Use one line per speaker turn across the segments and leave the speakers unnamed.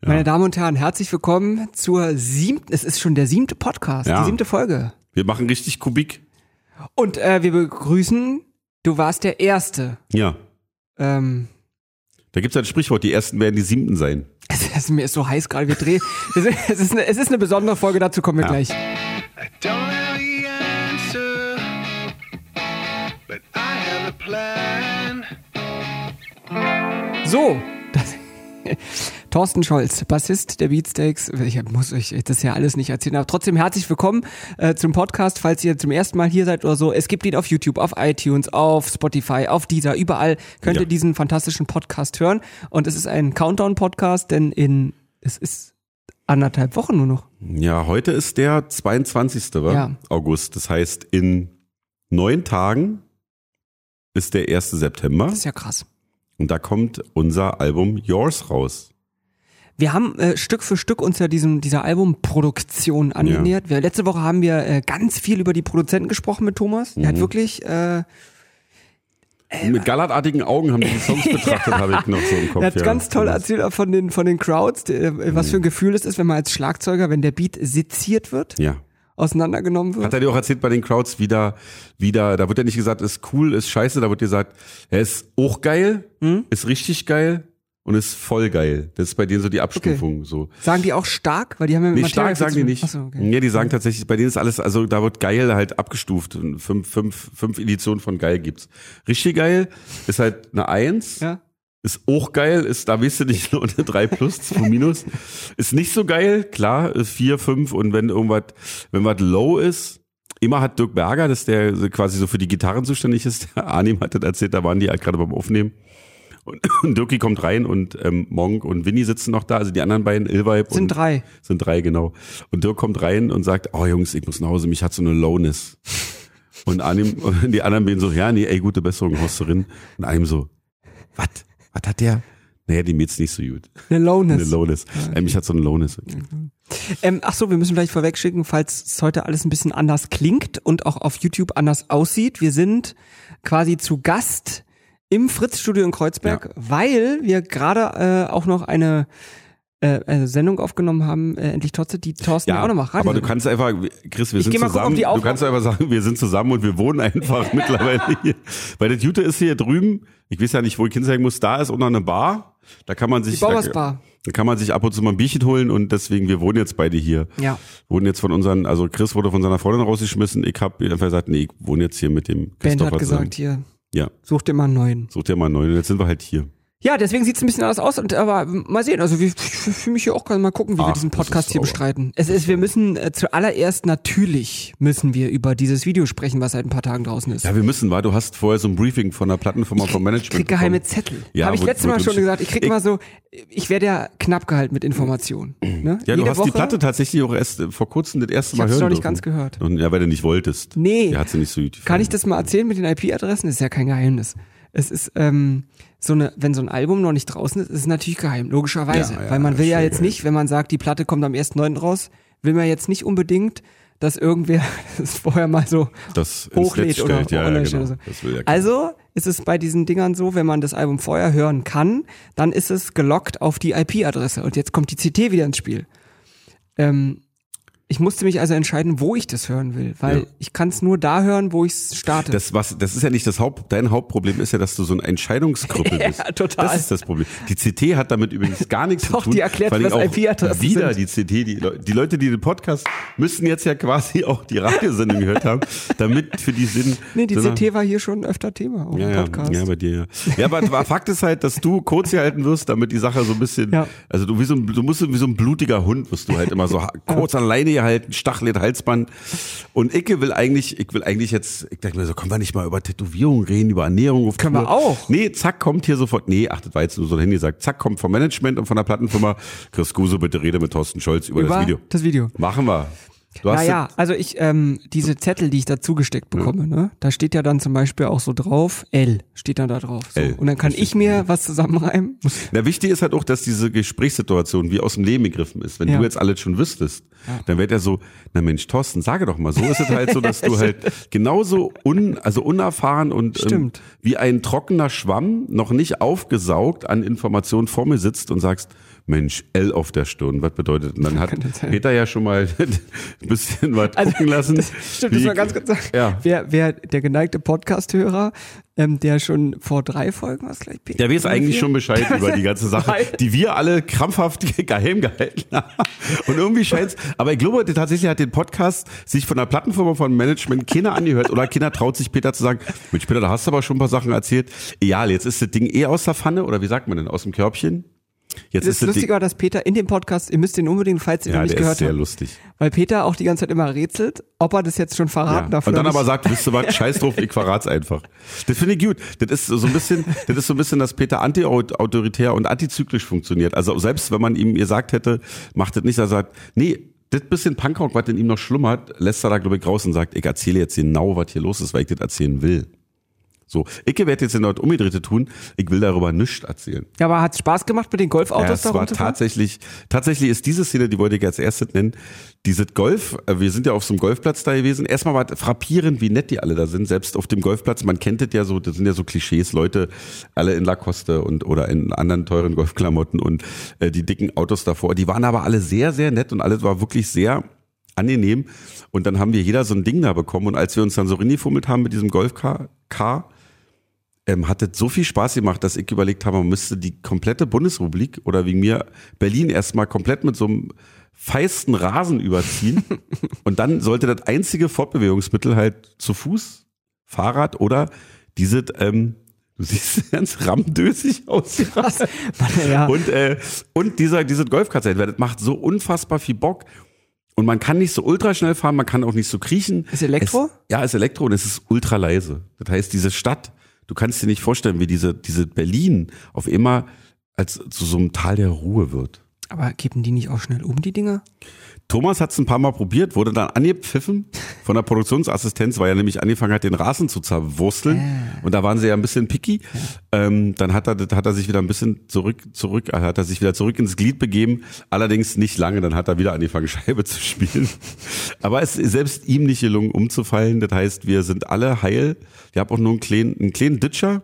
Meine Damen und Herren, herzlich willkommen zur siebten, es ist schon der siebte Podcast,
Ja.
die siebte Folge.
Wir machen richtig Kubik.
Und äh, wir begrüßen, du warst der Erste.
Ja.
Ähm,
Da gibt's ein Sprichwort, die ersten werden die siebten sein.
es, es, mir ist so heiß gerade, wir drehen. es, ist, es, ist eine, es ist eine besondere Folge, dazu kommen wir
Ja.
gleich.
Answer.
So, das, Thorsten Scholz, Bassist der Beatsteaks. Ich muss euch das ja alles nicht erzählen, aber trotzdem herzlich willkommen äh, zum Podcast, falls ihr zum ersten Mal hier seid oder so. Es gibt ihn auf YouTube, auf iTunes, auf Spotify, auf Deezer, überall könnt
Ja.
ihr diesen fantastischen Podcast hören. Und es ist ein Countdown-Podcast, denn in es ist anderthalb Wochen nur noch.
Ja, heute ist der 22. wa?
Ja.
August. Das heißt, in neun Tagen ist der 1. September
Das ist ja krass.
und da kommt unser Album Yours raus.
Wir haben äh, Stück für Stück uns ja diesem, dieser Albumproduktion angenähert. Wir, letzte Woche haben wir äh, ganz viel über die Produzenten gesprochen mit Thomas.
Mhm.
hat wirklich äh,
Mit gallertartigen Augen haben die die Songs betrachtet, habe ich noch so im Kopf.
Er hat
ja.
ganz toll erzählt von den, von den Crowds, äh, was für ein Gefühl es ist, wenn man als Schlagzeuger, wenn der Beat seziert wird,
Ja.
auseinandergenommen wird.
Hat er dir auch erzählt bei den Crowds wieder, wieder, da wird ja nicht gesagt, ist cool, ist scheiße, da wird gesagt, er ist auch geil,
Hm?
ist richtig geil und ist voll geil. Das ist bei denen so die Abstufung, so.
Sagen die auch stark? Weil die haben ja mit
Nee,
Material
stark sagen die nicht.
Achso, okay.
Nee, die sagen tatsächlich, bei denen ist alles, also da wird geil halt abgestuft. Und Fünf, fünf, fünf Editionen von geil gibt's. Richtig geil ist halt eine Eins.
Ja.
Ist auch geil, ist, da weißt du nicht, nur eine 3 plus, 2 minus. Ist nicht so geil, klar, ist 4, 5 und wenn irgendwas, wenn was low ist, immer hat Dirk Berger, das ist der quasi so für die Gitarren zuständig ist, der Arnim hat das erzählt, da waren die halt gerade beim Aufnehmen. Und, und Dirki kommt rein und ähm, Monk und Winnie sitzen noch da, also die anderen beiden, Ilvibe
Sind
und
drei.
sind drei, genau. Und Dirk kommt rein und sagt, oh Jungs, ich muss nach Hause, mich hat so eine Lowness. Und Anim, und die anderen beiden so, ja, nee, ey, gute Besserung, rein. Und Anim so, was? Was hat der? Naja, dem geht's nicht so gut.
Eine Lowness.
Eine Lowness. Ey, mich hat so eine Lowness.
Ähm, ach so, wir müssen vielleicht vorwegschicken, falls es heute alles ein bisschen anders klingt und auch auf YouTube anders aussieht. Wir sind quasi zu Gast im Fritz-Studio in Kreuzberg, weil wir gerade äh, auch noch eine, äh, eine Sendung aufgenommen haben, äh, endlich trotzdem, die Thorsten ja, auch noch macht.
aber du kannst einfach, Chris, wir
Ich
sind
gucken,
zusammen.
die
du kannst einfach sagen, wir sind zusammen und wir wohnen einfach mittlerweile hier. Weil das Jute ist hier drüben, ich weiß ja nicht, wo ich hinzeigen muss, da ist unter eine Bar. Da kann man sich,
Die Bauersbar.
da kann man sich ab und zu mal ein Bierchen holen und deswegen, wir wohnen jetzt beide hier.
Ja.
Wurden jetzt von unseren, also Chris wurde von seiner Freundin rausgeschmissen. Ich habe einfach gesagt, nee, ich wohne jetzt hier mit dem
Ben
Christopher
hat gesagt,
zusammen.
hier,
Ja,
such dir mal einen neuen.
such dir mal einen neuen. Und jetzt sind wir halt hier.
Ja, deswegen sieht's ein bisschen anders aus. Und aber mal sehen. Also wir- ich fühle mich hier auch gerade mal gucken, wie wir
Ach,
diesen Podcast hier bestreiten. Es ist, wir müssen äh, zuallererst natürlich müssen wir über dieses Video sprechen, was seit ein paar Tagen draußen ist.
Ja, wir müssen, war. Du hast vorher so ein Briefing von der Plattenfirma vom Management.
ich krieg geheime
bekommen.
Zettel.
Ja,
Habe ich letztes Mal schon gesagt. Ich krieg
Ich-
immer so, ich werde ja knapp gehalten mit Informationen. Ne?
Ja, du
Jede
hast
Woche,
die Platte tatsächlich auch erst äh, vor kurzem das erste
Ich
Mal hören
noch nicht
dürfen.
ganz gehört.
Und, ja, weil du nicht wolltest.
Nee.
Der hat sie nicht so
Kann ich das mal erzählen mit den IP-Adressen? Ist ja kein Geheimnis. Es ist, ähm, so eine, wenn so ein Album noch nicht draußen ist, ist es natürlich geheim, logischerweise.
Ja, ja,
Weil man will ja jetzt nicht, wenn man sagt, die Platte kommt am 1.9. raus, will man jetzt nicht unbedingt, dass irgendwer das vorher mal so
das
hochlädt oder
stellt. Ja, ja, genau.
so.
Ja.
Also ist es bei diesen Dingern so, wenn man das Album vorher hören kann, dann ist es gelockt auf die IP-Adresse. Und jetzt kommt die CT wieder ins Spiel. Ähm, ich musste mich also entscheiden, wo ich das hören will, weil
Ja.
ich kann es nur da hören, wo ich es starte.
Das, was, das ist ja nicht das Haupt, dein Hauptproblem ist ja, dass du so ein Entscheidungskrüppel
Ja,
bist.
total.
Das ist das Problem. Die CT hat damit übrigens gar nichts
Doch,
zu tun.
die erklärt, was
auch
IP-Adressen
Wieder
sind.
die CT, die, die Leute, die den Podcast müssen jetzt ja quasi auch die Radiosendung gehört haben, damit für die Sinn.
nee, die
so
CT war hier schon öfter Thema auf
Ja,
dem
ja,
Podcast.
ja, bei dir, ja. Ja, aber Fakt ist halt, dass du kurz gehalten wirst, damit die Sache so ein bisschen,
Ja.
also du wie so ein, du musst wie so ein blutiger Hund, wirst du halt immer so kurz an Leine gehalten, Stachlet, Halsband. Und ich will eigentlich, ich will eigentlich jetzt, ich dachte mir so, können wir nicht mal über Tätowierung reden, über Ernährung
Können wir auch.
Nee, zack, kommt hier sofort, nee, ach, das war jetzt nur so dahin gesagt, zack, kommt vom Management und von der Plattenfirma, Chris Guse, bitte rede mit Thorsten Scholz über,
Über
das Video.
das Video.
Machen wir. Du hast
Naja, also ich, ähm, diese Zettel, die ich da zugesteckt bekomme, ne, da steht ja dann zum Beispiel auch so drauf, L steht dann da drauf. So.
L.
Und dann kann ich mir was zusammenreimen.
Na, wichtig ist halt auch, dass diese Gesprächssituation wie aus dem Leben gegriffen ist. Wenn
Ja.
du jetzt alles schon wüsstest, dann wäre der so, na Mensch, Thorsten, sage doch mal, so ist es halt so, dass du halt genauso un, also unerfahren und ähm, wie ein trockener Schwamm, noch nicht aufgesaugt an Informationen vor mir sitzt und sagst, Mensch, L auf der Stirn, was bedeutet? Und dann hat. Peter ja schon mal ein bisschen was
Also,
gucken lassen.
Das stimmt, das
wie-
mal ganz kurz sagen.
Ja.
Wer, wer der geneigte Podcast-Hörer, ähm, der schon vor drei Folgen was gleich Peter.
Der weiß eigentlich schon Bescheid über die ganze Sache, die wir alle krampfhaft geheim gehalten haben. Und irgendwie scheint's, aber ich glaube, tatsächlich hat den Podcast sich von der Plattenfirma von Management keiner angehört oder keiner traut sich Peter zu sagen, Mensch Peter, da hast du aber schon ein paar Sachen erzählt. Egal, jetzt ist das Ding eh aus der Pfanne oder wie sagt man denn, aus dem Körbchen? Jetzt
Es ist
das Ding,
lustiger, dass Peter in dem Podcast, ihr müsst den unbedingt, falls ihr
ja,
noch nicht
der ist
gehört
sehr
habt,
lustig.
weil Peter auch die ganze Zeit immer rätselt, ob er das jetzt schon
Ja.
verraten darf.
Und dann aber sagt, wisst ihr was, scheiß drauf, ich verrat's einfach. Das finde ich gut. Das ist so ein bisschen, das ist so ein bisschen, dass Peter anti-autoritär und antizyklisch funktioniert. Also selbst wenn man ihm gesagt hätte, macht das nicht, er sagt, nee, das bisschen Punkrock, was in ihm noch schlummert, lässt er da, glaube ich, raus und sagt, ich erzähle jetzt genau, was hier los ist, weil ich das erzählen will. So, ich werde jetzt in dort umgedrehte tun, ich will darüber nichts erzählen.
Ja, aber hat Spaß gemacht mit den Golfautos
Ja, es war tatsächlich, tatsächlich ist diese Szene, die wollte ich als erstes nennen, dieses Golf, äh, wir sind ja auf so einem Golfplatz da gewesen, erstmal war es frappierend, wie nett die alle da sind, selbst auf dem Golfplatz, man kennt das ja so, das sind ja so Klischees, Leute alle in Lacoste und oder in anderen teuren Golfklamotten und äh, die dicken Autos davor, die waren aber alle sehr, sehr nett und alles war wirklich sehr angenehm. Und dann haben wir jeder so ein Ding da bekommen und als wir uns dann so reingefummelt haben mit diesem Golfcar, Car, ähm, hat es so viel Spaß gemacht, dass ich überlegt habe, man müsste die komplette Bundesrepublik oder wegen mir Berlin erstmal komplett mit so einem feisten Rasen überziehen. und dann sollte das einzige Fortbewegungsmittel halt zu Fuß, Fahrrad oder diese, ähm, du siehst ganz ramdösig aus.
Was? Ja.
Und, äh, und dieser, diese Golfkart sein, weil das macht so unfassbar viel Bock. Und man kann nicht so ultra schnell fahren, man kann auch nicht so kriechen.
Ist Elektro?
Es, ja, ist Elektro und es ist ultra leise. Das heißt, diese Stadt, du kannst dir nicht vorstellen, wie diese, diese Berlin auf immer als zu so einem Tal der Ruhe wird.
Aber kippen die nicht auch schnell um, die Dinger?
Thomas hat es ein paar Mal probiert, wurde dann angepfiffen von der Produktionsassistenz, weil er nämlich angefangen hat, den Rasen zu zerwursteln. Und da waren sie ja ein bisschen picky. Ähm, dann hat er, hat er sich wieder ein bisschen zurück, zurück, äh, hat er sich wieder zurück ins Glied begeben. Allerdings nicht lange, dann hat er wieder angefangen, Scheibe zu spielen. Aber es ist selbst ihm nicht gelungen, umzufallen. Das heißt, wir sind alle heil. Wir haben auch nur einen kleinen, einen kleinen Ditcher.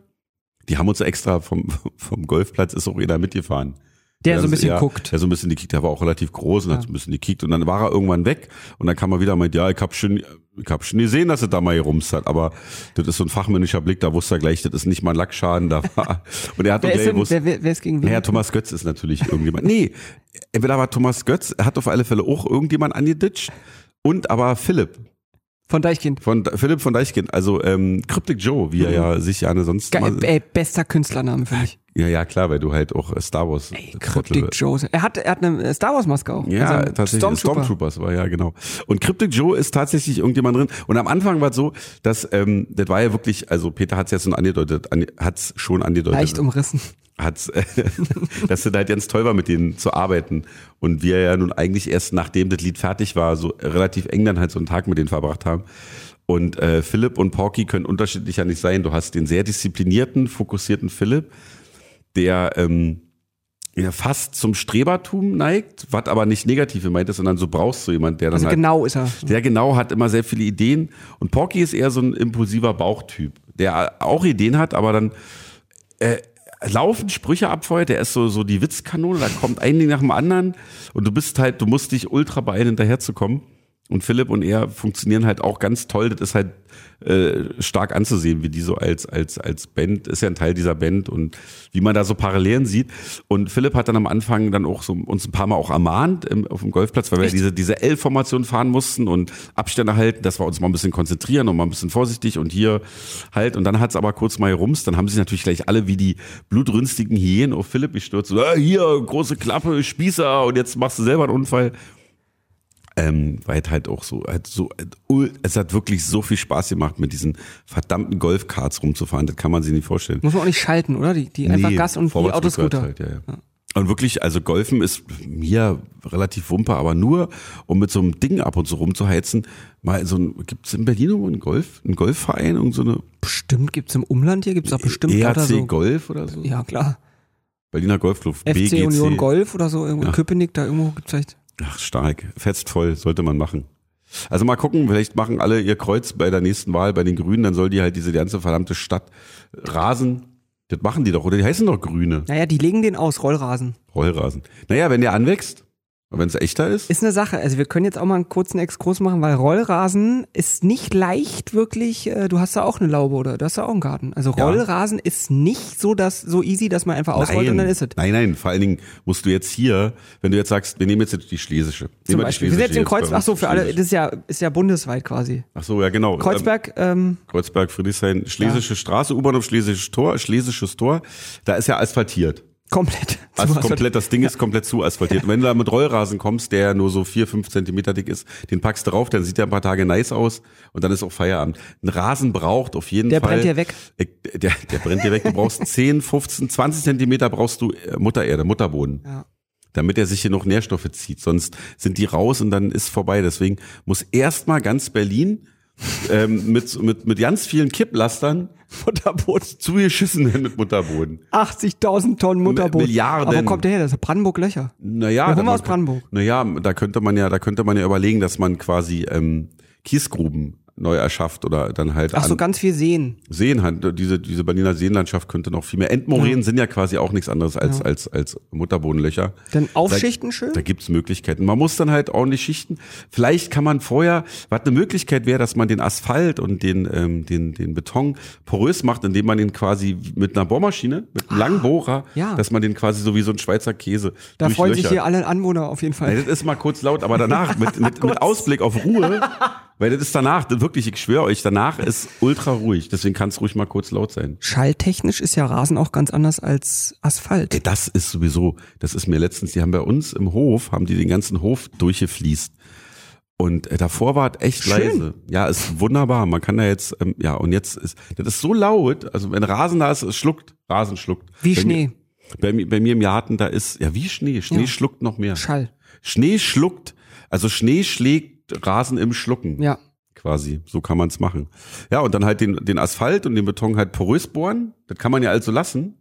Die haben uns extra vom, vom Golfplatz, ist auch jeder mitgefahren.
Der so ein bisschen
ja,
guckt.
Der so ein bisschen gekickt, der war auch relativ groß und hat so ein bisschen gekickt und dann war er irgendwann weg und dann kam er wieder meint, ja, ich hab schon, ich hab schon gesehen, dass er da mal gerumst hat, aber das ist so ein fachmännischer Blick, da wusste er gleich, das ist nicht mal ein Lackschaden, da war, und er hat doch
Wer
gleich gewusst,
wer, wer, wer ist gegen wen?
naja, Thomas Götz ist natürlich irgendjemand, nee, entweder war Thomas Götz, er hat auf alle Fälle auch irgendjemand angeditscht und aber Philipp,
Von Deichkind.
von Philipp von Deichkind, also ähm, Cryptic Joe, wie er ja sich gerne sonst
Ge ey, bester Künstlername für mich.
ja, ja, klar, weil du halt auch äh, Star Wars
Ey, Cryptic Joe. Er hat, er hat eine Star Wars Maske auch.
Ja,
Also
tatsächlich.
Stormtrooper.
Stormtroopers war ja genau. Und Cryptic Joe ist tatsächlich irgendjemand drin. Und am Anfang war es so, dass ähm, das war ja wirklich, also Peter hat es jetzt schon angedeutet, an, hat's schon angedeutet,
Leicht umrissen.
Hat's, dass es halt ganz toll war, mit denen zu arbeiten. Und wir ja nun eigentlich erst nachdem das Lied fertig war, so relativ eng dann halt so einen Tag mit denen verbracht haben. Und äh, Philipp und Porky können unterschiedlicher nicht sein. Du hast den sehr disziplinierten, fokussierten Philipp, der ähm, ja, fast zum Strebertum neigt, was aber nicht negativ gemeint ist, sondern so brauchst du jemand, der dann
Also
halt,
genau ist er.
der genau hat immer sehr viele Ideen. Und Porky ist eher so ein impulsiver Bauchtyp, der auch Ideen hat, aber dann äh, laufen Sprüche abfeuert, der ist so, so die Witzkanone, da kommt ein Ding nach dem anderen und du bist halt, du musst dich ultra beeilen, hinterherzukommen. Und Philipp und er funktionieren halt auch ganz toll. Das ist halt äh, stark anzusehen, wie die so als, als, als Band, ist ja ein Teil dieser Band und wie man da so Parallelen sieht. Und Philipp hat dann am Anfang dann auch so uns ein paar Mal auch ermahnt im, auf dem Golfplatz, weil wir diese, diese L-Formation fahren mussten und Abstände halten, dass wir uns mal ein bisschen konzentrieren und mal ein bisschen vorsichtig und hier halt. Und dann hat's aber kurz mal gerumst. Dann haben sich natürlich gleich alle wie die blutrünstigen Hyänen auf Philipp gestürzt. So, ah, hier, große Klappe, Spießer und jetzt machst du selber einen Unfall. Ähm, weil es halt auch so, halt so, es hat wirklich so viel Spaß gemacht, mit diesen verdammten Golfkarts rumzufahren. Das kann man sich nicht vorstellen.
Muss man auch nicht schalten, oder? Die, die einfach
Nee,
Gas und die Autoscooter.
Halt, ja, ja. Und wirklich, also Golfen ist mir relativ wumper, aber nur, um mit so einem Ding ab und zu rumzuheizen, mal so ein, gibt's in Berlin irgendwo einen Golf, einen Golfverein, irgend so eine
Bestimmt gibt's im Umland hier, gibt's auch bestimmt
ERC
oder so.
Golf oder so?
Ja, klar.
Berliner Golfclub,
FC
BGC.
Union Golf oder so, irgendwo in
Ja.
Köpenick, da irgendwo gibt's vielleicht.
Ach, stark. Fetzt voll, sollte man machen. Also mal gucken, vielleicht machen alle ihr Kreuz bei der nächsten Wahl bei den Grünen, dann soll die halt diese ganze verdammte Stadt rasen. Das machen die doch, oder die heißen doch Grüne.
Naja, die legen den aus, Rollrasen.
Rollrasen. Naja, wenn der anwächst, wenn es echter ist.
Ist eine Sache. Also wir können jetzt auch mal einen kurzen Exkurs machen, weil Rollrasen ist nicht leicht wirklich, äh, du hast da auch eine Laube oder du hast da auch einen Garten. Also
Ja.
Rollrasen ist nicht so das so easy, dass man einfach ausrollt und dann ist es.
Nein, nein, vor allen Dingen musst du jetzt hier, wenn du jetzt sagst, wir nehmen jetzt die Schlesische.
Zum
Nehmen wir die
Beispiel. Wir sind jetzt in Kreuzberg, ach so, für alle, das ist ja, ist ja bundesweit quasi.
Ach so, ja genau. Ähm,
Kreuzberg, ähm,
Kreuzberg, Friedrichshain, Schlesische Straße, U-Bahn auf Schlesisches Tor, Schlesisches Tor, da ist ja asphaltiert.
Komplett.
Also komplett, das Ding ist komplett zu asphaltiert. Und wenn du da mit Rollrasen kommst, der nur so vier, fünf Zentimeter dick ist, den packst du drauf, dann sieht der ein paar Tage nice aus und dann ist auch Feierabend. Ein Rasen braucht auf jeden
Der
Fall.
brennt dir weg.
Äh, Der, der brennt dir weg. Du brauchst 10, 15, 20 Zentimeter brauchst du äh, Muttererde, Mutterboden.
Ja.
Damit er sich hier noch Nährstoffe zieht. Sonst sind die raus und dann ist vorbei. Deswegen muss erstmal ganz Berlin ähm, mit, mit, mit ganz vielen Kipplastern
Mutterboden.
zugeschissen mit Mutterboden.
80.000 Tonnen Mutterboden.
Milliarden.
Aber wo kommt der her? Das ist Brandenburg Löcher.
Naja,
kommen aus Brandenburg.
Naja, da könnte man ja, da könnte man ja überlegen, dass man quasi ähm, Kiesgruben neu erschafft oder dann halt
Ach so,
an
ganz viel Seen.
Seen halt, diese, diese Berliner Seenlandschaft könnte noch viel mehr. Endmoränen sind ja quasi auch nichts anderes als,
Ja.
als, als Mutterbodenlöcher.
Dann aufschichten schön.
Da gibt's Möglichkeiten. Man muss dann halt ordentlich schichten. Vielleicht kann man vorher, was eine Möglichkeit wäre, dass man den Asphalt und den, ähm, den, den Beton porös macht, indem man ihn quasi mit einer Bohrmaschine, mit einem langen Bohrer,
Ah, ja.
dass man den quasi so wie so ein Schweizer Käse
Da freuen sich hier alle Anwohner auf jeden Fall.
das ist mal kurz laut, aber danach mit, mit, mit Ausblick auf Ruhe, weil das ist danach, das wirklich, ich schwöre euch, danach ist ultra ruhig. Deswegen kann es ruhig mal kurz laut sein.
Schalltechnisch ist ja Rasen auch ganz anders als Asphalt.
Ey, das ist sowieso, das ist mir letztens, die haben bei uns im Hof, haben die den ganzen Hof durchgefließt. Und äh, davor war es echt
Schön.
leise. Ja, ist wunderbar. Man kann da jetzt, ähm, ja, und jetzt ist, das ist so laut, also wenn Rasen da ist, es schluckt, Rasen schluckt.
Wie
bei
Schnee.
Mir, bei, mir, bei mir im Garten, da ist, ja, wie Schnee. Schnee
Ja.
schluckt noch mehr.
Schall.
Schnee schluckt, also Schnee schlägt Rasen im Schlucken.
Ja.
Quasi, so kann man es machen. Ja, und dann halt den, den Asphalt und den Beton halt porös bohren. Das kann man ja also lassen,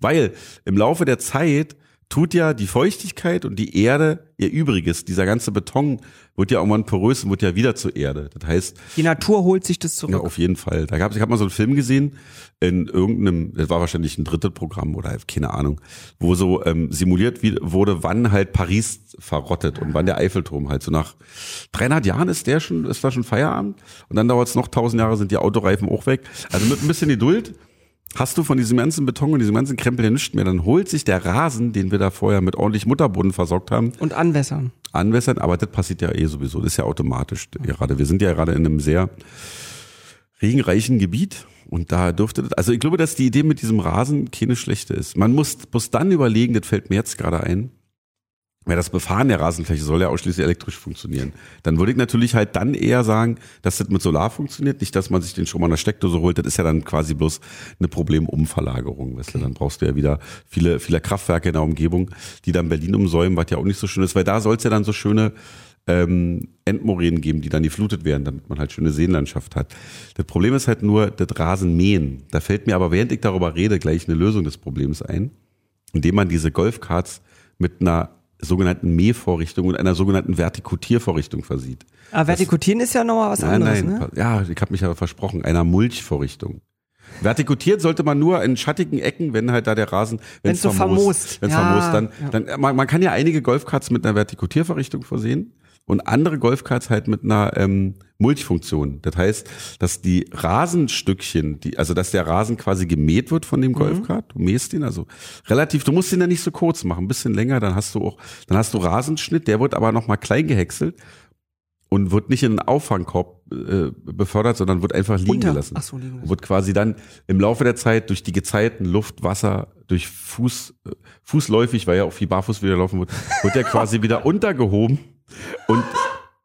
weil im Laufe der Zeit tut ja die Feuchtigkeit und die Erde ihr Übriges. Dieser ganze Beton wird ja irgendwann porös und wird ja wieder zur Erde. Das heißt,
Die Natur holt sich das
ja,
zurück.
auf jeden Fall. Da gab's, ich habe mal so einen Film gesehen in irgendeinem, das war wahrscheinlich ein drittes Programm oder keine Ahnung, wo so ähm, simuliert wurde, wann halt Paris verrottet und wann der Eiffelturm halt so nach 300 Jahren ist der schon, ist da schon Feierabend und dann dauert es noch 1000 Jahre, sind die Autoreifen auch weg. Also mit ein bisschen Geduld hast du von diesem ganzen Beton und diesem ganzen Krempel ja nichts mehr. Dann holt sich der Rasen, den wir da vorher mit ordentlich Mutterboden versorgt haben,
Und anwässern.
anwässern, aber das passiert ja eh sowieso. Das ist ja automatisch gerade. Wir sind ja gerade in einem sehr regenreichen Gebiet und da dürfte das, also ich glaube, dass die Idee mit diesem Rasen keine schlechte ist. Man muss, muss dann überlegen, das fällt mir jetzt gerade ein, weil das Befahren der Rasenfläche soll ja ausschließlich elektrisch funktionieren. Dann würde ich natürlich halt dann eher sagen, dass das mit Solar funktioniert, nicht, dass man sich den Strom an der Steckdose holt. Das ist ja dann quasi bloß eine Problemumverlagerung. Weißt du? Dann brauchst du ja wieder viele, viele Kraftwerke in der Umgebung, die dann Berlin umsäumen, was ja auch nicht so schön ist, weil da soll es ja dann so schöne ähm, Endmoränen geben, die dann geflutet werden, damit man halt schöne Seenlandschaft hat. Das Problem ist halt nur das Rasenmähen. Da fällt mir aber, während ich darüber rede, gleich eine Lösung des Problems ein, indem man diese Golfkarts mit einer sogenannten Mähvorrichtung und einer sogenannten Vertikutiervorrichtung versieht.
Aber vertikutieren ist ja nochmal was
Nein,
anderes,
nein,
ne?
ja, ich habe mich ja versprochen, einer Mulchvorrichtung. Vertikutiert sollte man nur in schattigen Ecken, wenn halt da der Rasen, wenn
Wenn's so vermoost.
wenn
Ja,
vermoost, dann,
ja.
dann man, man kann ja einige Golfkarts mit einer Vertikutiervorrichtung versehen und andere Golfkarts halt mit einer ähm, Mulchfunktion. Das heißt, dass die Rasenstückchen, die, also dass der Rasen quasi gemäht wird von dem Golfkart, du mähst ihn, also relativ, du musst ihn ja nicht so kurz machen, ein bisschen länger, dann hast du auch, dann hast du Rasenschnitt, der wird aber nochmal klein gehäckselt und wird nicht in einen Auffangkorb äh, befördert, sondern wird einfach liegen
Unter-
gelassen.
Ach so, liegen lassen.
Wird quasi dann im Laufe der Zeit durch die Gezeiten, Luft, Wasser, durch Fuß, äh, fußläufig, weil ja auch viel barfuß wieder laufen wird, wird der quasi wieder untergehoben und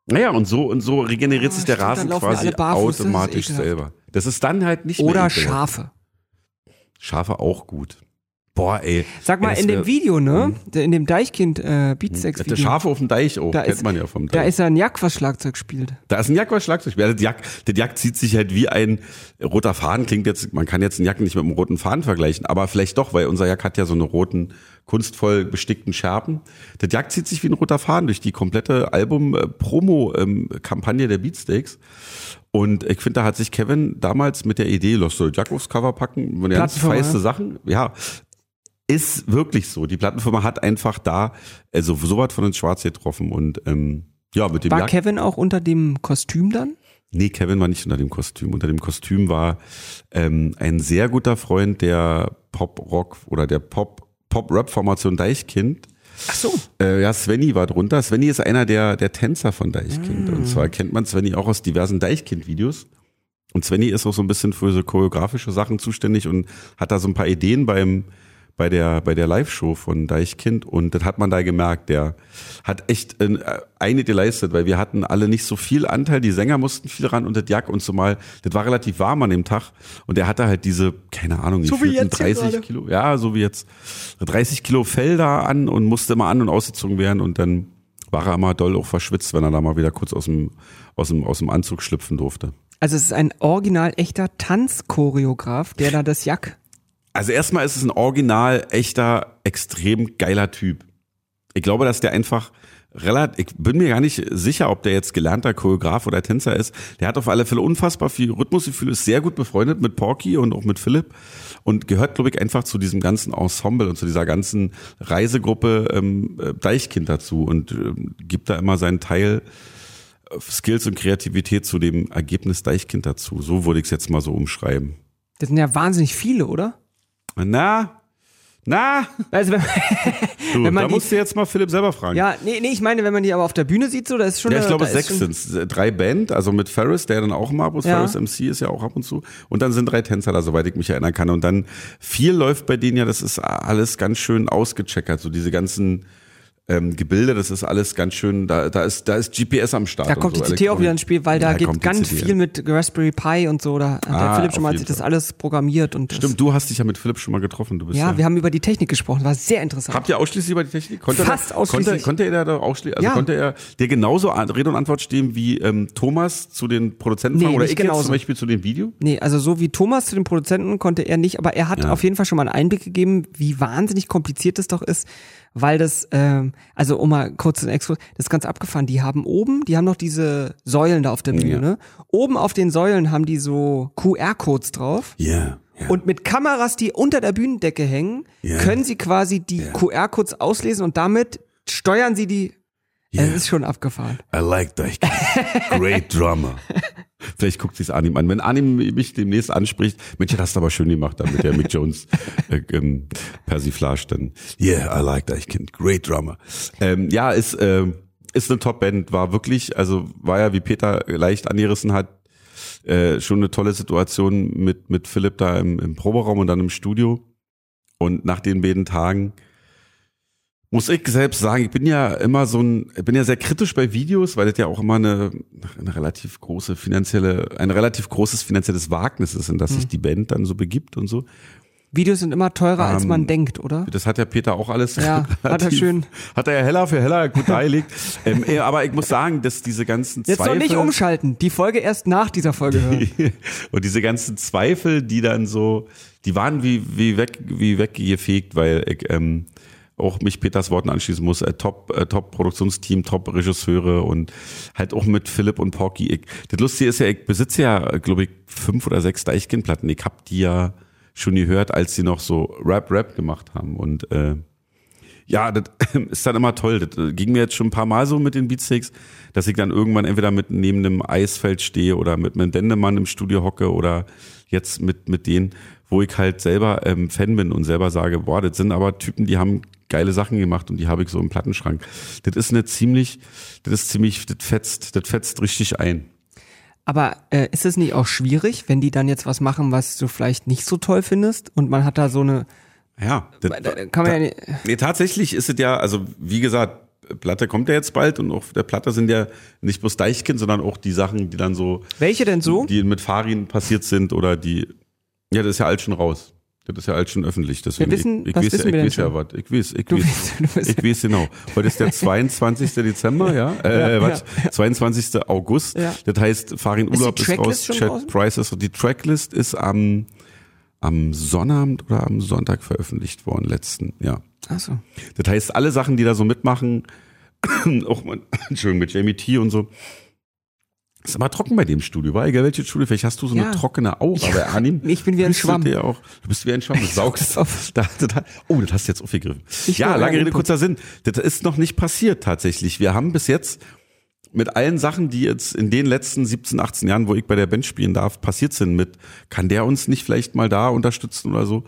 naja, und so und so regeneriert
Ah,
sich der Rasen quasi
barfuß, das
automatisch
ekelhaft.
selber. Das ist dann halt nicht
Oder
mehr ekelhaft.
Schafe.
Schafe auch gut. Boah, ey.
Sag mal, in dem Video, ne? In dem Deichkind äh, Beatsex
Der
Video.
Schafe auf dem Deich auch,
da
kennt
ist,
man ja vom
Da
Deich.
ist ein Jack, was Schlagzeug spielt.
Da ist ein Jack, was Schlagzeug spielt. Der Jack, der Jack zieht sich halt wie ein roter Faden. Klingt jetzt, man kann jetzt einen Jack nicht mit einem roten Faden vergleichen, aber vielleicht doch, weil unser Jack hat ja so eine roten, kunstvoll bestickten Scherben. Der Jack zieht sich wie ein roter Faden durch die komplette Album-Promo-Kampagne der Beatsteaks. Und ich finde, da hat sich Kevin damals mit der Idee, lass so Jack aufs Cover packen, ganz feiste
ja.
Sachen. Ja, ist wirklich so. Die Plattenfirma hat einfach da, also so was von ins Schwarz getroffen und ähm, ja, mit dem
War
Jack.
Kevin auch unter dem Kostüm dann?
Nee, Kevin war nicht unter dem Kostüm. Unter dem Kostüm war ähm, ein sehr guter Freund der Pop-Rock oder der Pop- Pop-Rap-Formation Deichkind.
Ach so.
Äh, ja, Svenny war drunter. Svenny ist einer der, der Tänzer von Deichkind.
Ah.
Und zwar kennt man Svenny auch aus diversen Deichkind-Videos. Und Svenny ist auch so ein bisschen für so choreografische Sachen zuständig und hat da so ein paar Ideen beim, bei der, bei der Live-Show von Deichkind. Und das hat man da gemerkt. Der hat echt äh, eine geleistet, weil wir hatten alle nicht so viel Anteil. Die Sänger mussten viel ran und das Jack und zumal, das war relativ warm an dem Tag. Und der hatte halt diese, keine Ahnung,
So hier
30
gerade.
Kilo, ja, so wie jetzt 30 Kilo Fell da an und musste immer an und ausgezogen werden und dann war er immer doll auch verschwitzt, wenn er da mal wieder kurz aus dem, aus dem, aus dem Anzug schlüpfen durfte.
Also es ist ein original echter Tanzchoreograf, der da das Jack.
Also erstmal ist es ein original, echter, extrem geiler Typ. Ich glaube, dass der einfach relativ, ich bin mir gar nicht sicher, ob der jetzt gelernter Choreograf oder Tänzer ist. Der hat auf alle Fälle unfassbar viel Rhythmusgefühl, ist sehr gut befreundet mit Porky und auch mit Philipp und gehört, glaube ich, einfach zu diesem ganzen Ensemble und zu dieser ganzen Reisegruppe ähm, äh, Deichkind dazu und ähm, gibt da immer seinen Teil äh, Skills und Kreativität zu dem Ergebnis Deichkind dazu. So würde ich es jetzt mal so umschreiben.
Das sind ja wahnsinnig viele, oder?
Na, na,
Also wenn,
du,
Wenn man
da
die-
musst du jetzt mal Philipp selber fragen.
ja, nee, nee, ich meine, wenn man die aber auf der Bühne sieht, so, da ist schon.
Ja, ich
eine-
glaube sechs sind's. Drei Band, also mit Ferris, der dann auch mal ab und
Ja.
Ferris MC ist ja auch ab und zu. Und dann sind drei Tänzer da, soweit ich mich erinnern kann. Und dann viel läuft bei denen ja, das ist alles ganz schön ausgecheckert. So diese ganzen ähm, Gebilde, das ist alles ganz schön, da, da ist, da ist GPS am Start.
Da kommt
so,
die CT auch wieder ins Spiel, weil da
Da
geht ganz viel mit Raspberry Pi und so. Da hat der
Ah,
Philipp schon mal sich das alles programmiert und
Stimmt, du hast dich ja mit Philipp schon mal getroffen. Du bist ja,
Ja, wir haben über die Technik gesprochen, war sehr interessant.
Habt ihr ausschließlich über die Technik? Konnte
Fast
er,
ausschließlich.
Konnte, konnte er da ausschließlich, also
Ja.
konnte er dir genauso Rede und Antwort stehen wie ähm, Thomas zu den Produzenten
Nee,
oder ich jetzt zum Beispiel zu dem Video?
Nee, also so wie Thomas zu den Produzenten konnte er nicht, aber er hat
Ja.
auf jeden Fall schon mal einen Einblick gegeben, wie wahnsinnig kompliziert das doch ist, weil das, ähm, also um mal kurz den Exkurs, das ist ganz abgefahren. Die haben oben, die haben noch diese Säulen da auf der Bühne, ne? Oben auf den Säulen haben die so QR-Codes drauf.
Ja. ja.
Und mit Kameras, die unter der Bühnendecke hängen,
Ja.
können sie quasi die QR-Codes auslesen und damit steuern sie die.
Ja.
Es ist schon abgefahren.
I like that. Great drummer. Vielleicht guckt sich's Arnim an. Wenn Arnim mich demnächst anspricht, Mensch, das hast du aber schön gemacht, da mit der Mick Jones äh, ähm, Persiflage dann. Yeah, I like that kind. Great drummer. Ähm, ja, ist, äh, ist eine Top-Band, war wirklich, also war ja, wie Peter leicht angerissen hat, äh, schon eine tolle Situation mit, mit Philipp da im, im Proberaum und dann im Studio. Und nach den beiden Tagen muss ich selbst sagen, ich bin ja immer so ein, ich bin ja sehr kritisch bei Videos, weil das ja auch immer eine, eine relativ große finanzielle, ein relativ großes finanzielles Wagnis ist, in das sich die Band dann so begibt und so.
Videos sind immer teurer, als
Ähm,
man denkt, oder?
Das hat ja Peter auch alles.
Ja, hat er
relativ-
schön.
Hat er ja heller für heller gut dargelegt. ähm, eh, aber ich muss sagen, dass diese ganzen
Jetzt noch
Zweifel.
nicht umschalten. Die Folge erst nach dieser Folge hören.
und diese ganzen Zweifel, die dann so, die waren wie, wie weg, wie weggefegt, weil ich, ähm, auch mich Peters Worten anschließen muss, äh, Top, äh, Top Produktionsteam, Top Regisseure und halt auch mit Philipp und Porky. Ich, das Lustige ist ja, ich besitze ja, glaube ich, fünf oder sechs Deichkind-Platten. Ich hab die ja schon gehört, als sie noch so Rap-Rap gemacht haben und äh, ja, das ist dann immer toll. Das äh, ging mir jetzt schon ein paar Mal so mit den Beatsticks, dass ich dann irgendwann entweder mit neben einem Eisfeld stehe oder mit einem Dendemann im Studio hocke oder jetzt mit, mit denen, wo ich halt selber ähm, Fan bin und selber sage, boah, das sind aber Typen, die haben geile Sachen gemacht und die habe ich so im Plattenschrank. Das ist eine ziemlich, das ist ziemlich, das fetzt, das fetzt richtig ein.
Aber äh, ist es nicht auch schwierig, wenn die dann jetzt was machen, was du vielleicht nicht so toll findest und man hat da so eine,
Ja, das,
da kann man ja nicht,
Nee, tatsächlich ist es ja, also wie gesagt, Platte kommt ja jetzt bald und auf der Platte sind ja nicht bloß Deichkind, sondern auch die Sachen, die dann so
welche denn so?
die mit Farin passiert sind oder die, ja, das ist ja alles schon raus. Das ist ja alles schon öffentlich. Deswegen,
Wir wissen-
ich, ich
was
weiß,
wissen
ich
wir denn
weiß ja
schon?
was. Ich weiß, ich
Du
weiß,
weißt-
ich weiß genau. Heute ist der 22. Dezember, ja? Äh,
Ja,
was? 22. August.
Ja.
Das heißt, Farin
Ist
Urlaub ist,
Tracklist
raus. Chat? Prices. Die Tracklist ist am, am Sonnabend oder am Sonntag veröffentlicht worden, letzten, ja.
Achso.
Das heißt, alle Sachen, die da so mitmachen, auch mal, Entschuldigung, mit Jamie T und so, ist aber trocken bei dem Studio, war egal welches Studio, vielleicht hast du so
Ja.
eine trockene Aura bei Arnim.
Ich bin wie ein
du
Schwamm.
der Auch, du bist wie ein Schwamm, du saugst
auf.
da, da, Oh, das hast du jetzt aufgegriffen.
Ich
ja, lange Rede, kurzer Sinn. Das ist noch nicht passiert tatsächlich. Wir haben bis jetzt mit allen Sachen, die jetzt in den letzten 17, 18 Jahren, wo ich bei der Band spielen darf, passiert sind mit, kann der uns nicht vielleicht mal da unterstützen oder so?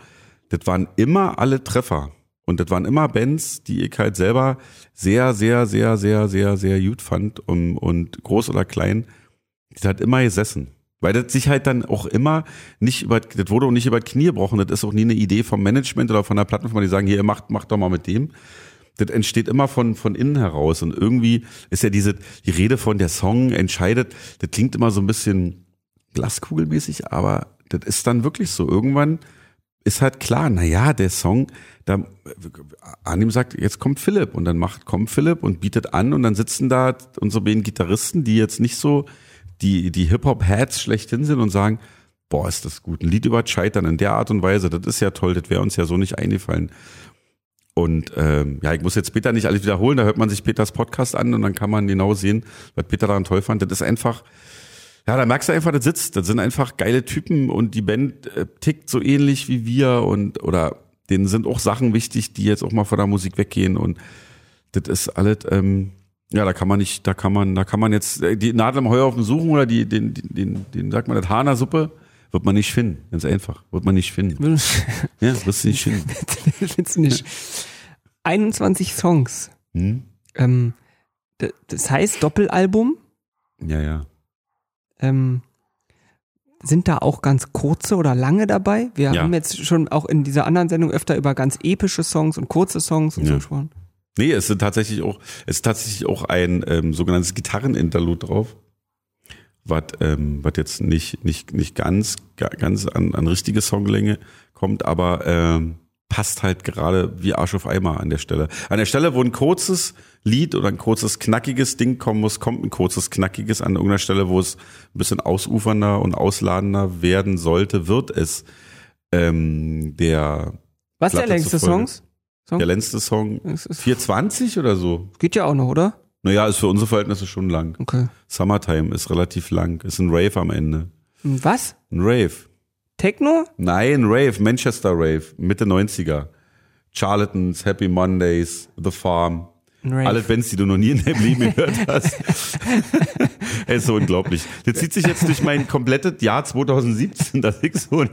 Das waren immer alle Treffer. Und das waren immer Bands, die ich halt selber sehr, sehr, sehr, sehr, sehr, sehr gut fand und, und groß oder klein. Das hat immer gesessen. Weil das sich halt dann auch immer nicht über, das wurde auch nicht über Knie gebrochen. Das ist auch nie eine Idee vom Management oder von der Plattenfirma, die sagen, hier, macht, macht doch mal mit dem. Das entsteht immer von, von innen heraus. Und irgendwie ist ja diese, die Rede von der Song entscheidet, das klingt immer so ein bisschen glaskugelmäßig, aber das ist dann wirklich so. Irgendwann ist halt klar, na ja, der Song, da Arnim sagt, jetzt kommt Philipp und dann macht, kommt Philipp und bietet an und dann sitzen da unsere beiden Gitarristen, die jetzt nicht so die, die Hip-Hop-Hats schlechthin sind und sagen, boah, ist das gut, ein Lied über Scheitern in der Art und Weise, das ist ja toll, das wäre uns ja so nicht eingefallen. Und ähm, ja, ich muss jetzt Peter nicht alles wiederholen, da hört man sich Peters Podcast an und dann kann man genau sehen, was Peter daran toll fand. Das ist einfach, ja, da merkst du einfach, das sitzt. Das sind einfach geile Typen und die Band äh, tickt so ähnlich wie wir und oder denen sind auch Sachen wichtig, die jetzt auch mal von der Musik weggehen und das ist alles, ähm, ja, da kann man nicht, da kann man, da kann man jetzt äh, die Nadel im Heuhaufen suchen oder die, den, den, den, den sagt man, das Hana-Suppe, wird man nicht finden. Ganz einfach. Wird man nicht finden. Ja, wirst du nicht finden.
Findest du nicht? 21 Songs.
Hm?
Ähm, das heißt Doppelalbum.
Ja, ja.
Ähm, sind da auch ganz kurze oder lange dabei? Wir
Ja.
haben jetzt schon auch in dieser anderen Sendung öfter über ganz epische Songs und kurze Songs und so
Ja.
gesprochen.
Nee, es sind tatsächlich auch, es ist tatsächlich auch ein ähm, sogenanntes Gitarreninterlude drauf. Was ähm, was jetzt nicht, nicht, nicht ganz, ga- ganz an, an richtige Songlänge kommt, aber ähm, passt halt gerade wie Arsch auf Eimer an der Stelle. An der Stelle, wo ein kurzes Lied oder ein kurzes, knackiges Ding kommen muss, kommt ein kurzes, knackiges. An irgendeiner Stelle, wo es ein bisschen ausufernder und ausladender werden sollte, wird es ähm, der,
Was ist der
Platte
längste. Songs? Song?
der letzte Song
Es ist,
420 oder so.
geht ja auch noch, oder?
Naja, ist für unsere Verhältnisse schon lang.
Okay.
Summertime ist relativ lang. Ist ein Rave am Ende.
Was?
Ein Rave.
Techno?
Nein, Rave, Manchester Rave, Mitte 90er. Charlatans, Happy Mondays, The Farm.
Ein Rave.
Alle Bands, die du noch nie in deinem Leben gehört hast. Ey, ist so unglaublich. Das zieht sich jetzt durch mein komplettes Jahr 2017, dass ich so einen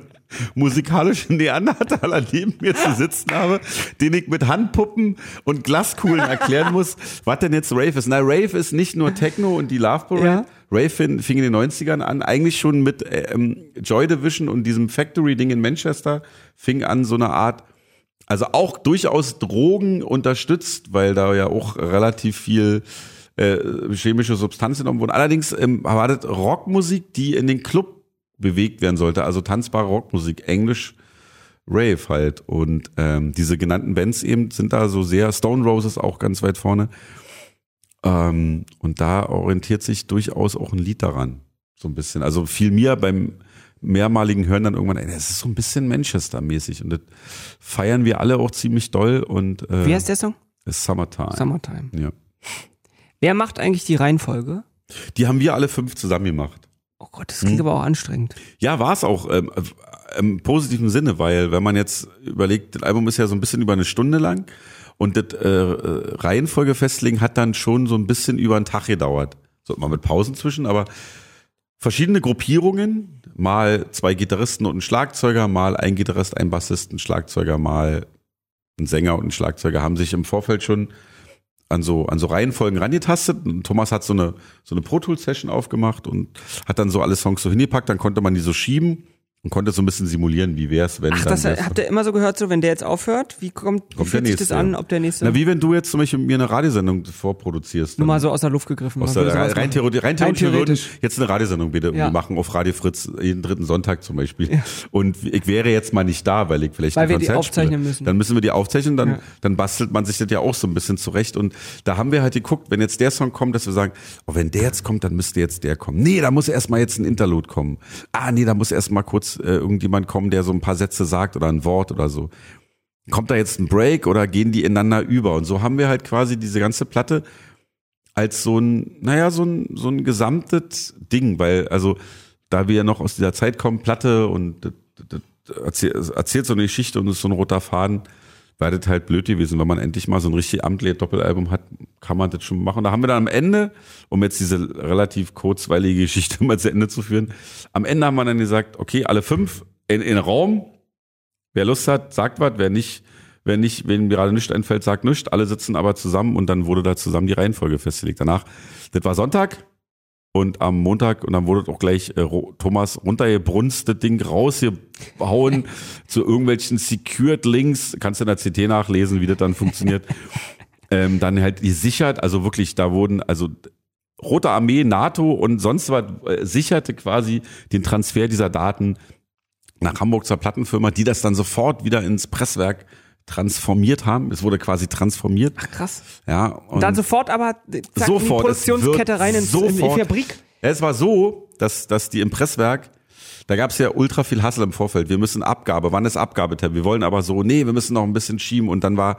musikalischen Neandertaler neben mir zu sitzen habe, den ich mit Handpuppen und Glaskugeln erklären muss, was denn jetzt Rave ist. Na, Rave ist nicht nur Techno und die Love Parade.
Ja.
Rave fing, fing in den 90ern an, eigentlich schon mit ähm, Joy Division und diesem Factory-Ding in Manchester, fing an so eine Art also auch durchaus Drogen unterstützt, weil da ja auch relativ viel äh, chemische Substanzen genommen wurden. Allerdings ähm, war das Rockmusik, die in den Club bewegt werden sollte, also tanzbare Rockmusik, Englisch Rave halt. Und ähm, diese genannten Bands eben sind da so sehr, Stone Roses auch ganz weit vorne. Ähm, und da orientiert sich durchaus auch ein Lied daran. So ein bisschen. Also fiel mir beim mehrmaligen Hören dann irgendwann, ey, das ist so ein bisschen Manchester-mäßig. Und das feiern wir alle auch ziemlich doll. Und äh,
Wie heißt der Song?
ist Summertime.
Summertime.
ja.
Wer macht eigentlich die Reihenfolge?
Die haben wir alle fünf zusammen gemacht.
Oh Gott, das klingt
Hm.
aber auch anstrengend.
Ja, war es auch ähm, äh, im positiven Sinne, weil wenn man jetzt überlegt, das Album ist ja so ein bisschen über eine Stunde lang und das äh, äh, Reihenfolge festlegen hat dann schon so ein bisschen über einen Tag gedauert. So mal mit Pausen zwischen, aber verschiedene Gruppierungen, mal zwei Gitarristen und ein Schlagzeuger, mal ein Gitarrist, ein Bassist, ein Schlagzeuger, mal ein Sänger und ein Schlagzeuger haben sich im Vorfeld schon an so, an so Reihenfolgen rangetastet. Und Thomas hat so eine, so eine Pro Tools Session aufgemacht und hat dann so alle Songs so hingepackt, dann konnte man die so schieben und konnte so ein bisschen simulieren, wie wär's, wenn
Ach,
dann
das
wär's-
habt ihr immer so gehört, so wenn der jetzt aufhört, wie kommt, wie
Kommt
fühlt
der
sich das
nächste,
an,
ja.
ob der nächste
Na, wie wenn du jetzt zum Beispiel mir eine Radiosendung vorproduzierst.
nur mal so aus der Luft gegriffen.
Aus
man
der, rein, rein, theoretisch, rein theoretisch, würden jetzt eine Radiosendung bitte
Ja.
machen auf Radio Fritz jeden dritten Sonntag zum Beispiel. Und ich wäre jetzt mal nicht da, weil ich vielleicht
Weil
ein
wir die aufzeichnen
spiele.
müssen.
Dann müssen wir die aufzeichnen, dann,
Ja.
dann bastelt man sich das ja auch so ein bisschen zurecht. Und da haben wir halt geguckt, wenn jetzt der Song kommt, dass wir sagen, oh, wenn der jetzt kommt, dann müsste jetzt der kommen. Nee, da muss erst mal jetzt ein Interlude kommen. Ah, nee, da muss erst mal äh, irgendjemand kommen, der so ein paar Sätze sagt oder ein Wort oder so. Kommt da jetzt ein Break oder gehen die ineinander über? Und so haben wir halt quasi diese ganze Platte als so ein, naja, so ein, so ein gesamtes Ding, weil, also, da wir ja noch aus dieser Zeit kommen, Platte und das, das, das erzählt, erzählt so eine Geschichte und ist so ein roter Faden, das halt blöd gewesen, wenn man endlich mal so ein richtig amtliches Doppelalbum hat, kann man das schon machen. Da haben wir dann am Ende, um jetzt diese relativ kurzweilige Geschichte mal zu Ende zu führen, am Ende haben wir dann gesagt, okay, alle fünf in, in Raum, wer Lust hat, sagt was, wer nicht, wer nicht, wenn gerade nichts einfällt, sagt nichts. Alle sitzen aber zusammen und dann wurde da zusammen die Reihenfolge festgelegt. Danach, das war Sonntag und am Montag und dann wurde auch gleich äh, Thomas runtergebrunst, das Ding rausgehauen zu irgendwelchen Secured Links. Kannst du in der CT nachlesen, wie das dann funktioniert. ähm, dann halt gesichert, also wirklich, da wurden, also Rote Armee, NATO und sonst was äh, sicherte quasi den Transfer dieser Daten nach Hamburg zur Plattenfirma, die das dann sofort wieder ins Presswerk transformiert haben. Es wurde quasi transformiert.
Ach, krass.
Ja, und
Dann sofort aber zack, in die
Sofort,
Produktionskette rein ins, in die
sofort-
Fabrik.
Ja, es war so, dass, dass die im Presswerk, da gab es ja ultra viel Hassel im Vorfeld. Wir müssen Abgabe, wann ist Abgabetermin? Wir wollen aber so, nee, wir müssen noch ein bisschen schieben. Und dann war,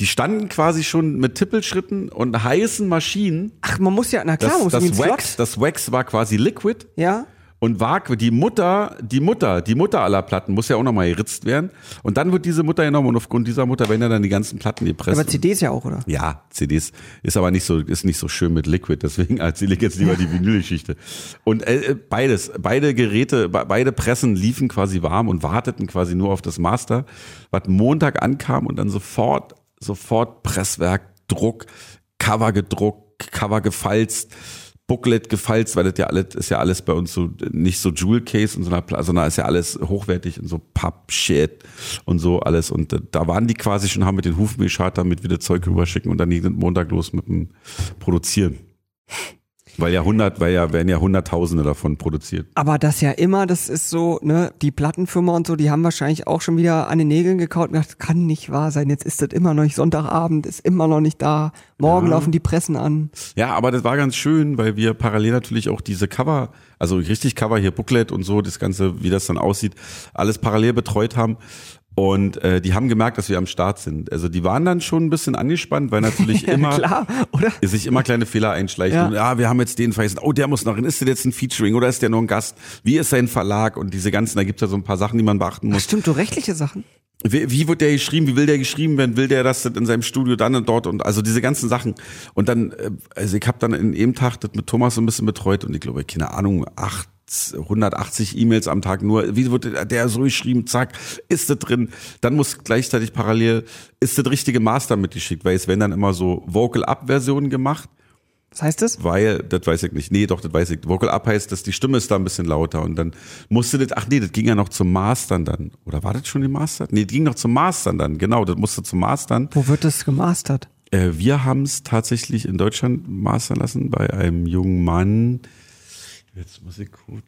die standen quasi schon mit Tippelschritten und heißen Maschinen.
Ach, man muss ja, na klar,
Das,
man muss
das, Wax,
Slot.
das Wax war quasi Liquid.
Ja.
Und war die Mutter, die Mutter, die Mutter aller Platten muss ja auch nochmal geritzt werden. Und dann wird diese Mutter genommen und aufgrund dieser Mutter werden ja dann die ganzen Platten gepresst.
Aber CDs ja auch, oder?
Ja, CDs ist aber nicht so, ist nicht so schön mit Liquid, deswegen erzähle ich jetzt lieber die Vinylgeschichte. Und äh, äh, beides, beide Geräte, be- beide Pressen liefen quasi warm und warteten quasi nur auf das Master, was Montag ankam und dann sofort, sofort Presswerk, Druck, Cover gedruckt, Cover gefalzt, Booklet gefalzt, weil das ja alles, ist ja alles bei uns so, nicht so Jewel Case und so einer, sondern ist ja alles hochwertig und so Papp-Shit und so alles. Und äh, da waren die quasi schon, haben mit den Hufen geschart, damit wir das Zeug rüberschicken und dann ging Montag los mit dem Produzieren. Weil ja hundert, weil ja, werden ja Hunderttausende davon produziert.
Aber das ja immer, das ist so, ne, die Plattenfirma und so, die haben wahrscheinlich auch schon wieder an den Nägeln gekaut und gedacht, kann nicht wahr sein, jetzt ist das immer noch nicht Sonntagabend, ist immer noch nicht da, morgen
Ja.
laufen die Pressen an.
Ja, aber das war ganz schön, weil wir parallel natürlich auch diese Cover, also richtig Cover hier, Booklet und so, das Ganze, wie das dann aussieht, alles parallel betreut haben. Und äh, die haben gemerkt, dass wir am Start sind. Also die waren dann schon ein bisschen angespannt, weil natürlich immer
Klar, oder?
sich immer kleine Fehler einschleichen.
Ja.
Und, ja, wir haben jetzt den vergessen. Oh, der muss noch rein. Ist der jetzt ein Featuring oder ist der nur ein Gast? Wie ist sein Verlag? Und diese ganzen, da gibt's ja so ein paar Sachen, die man beachten
Ach,
muss.
stimmt, so rechtliche Sachen.
Wie, wie wird der geschrieben? Wie will der geschrieben werden? Will der das in seinem Studio dann und dort und also diese ganzen Sachen. Und dann, äh, also ich habe dann in jedem Tag das mit Thomas so ein bisschen betreut und ich glaube, keine Ahnung, acht 180 E-Mails am Tag nur. Wie wird der so geschrieben? Zack, ist das drin? Dann muss gleichzeitig parallel, ist das richtige Master mitgeschickt, weil es werden dann immer so Vocal-Up-Versionen gemacht.
Was heißt das?
Weil, das weiß ich nicht. Nee, doch, das weiß ich. Vocal Up heißt, dass die Stimme ist da ein bisschen lauter und dann musste das, ach nee, das ging ja noch zum Mastern dann. Oder war das schon die Master? Nee, das ging noch zum Mastern dann, genau, das musste zum Mastern.
Wo wird das gemastert?
Äh, wir haben es tatsächlich in Deutschland mastern lassen bei einem jungen Mann. Jetzt muss ich kurz.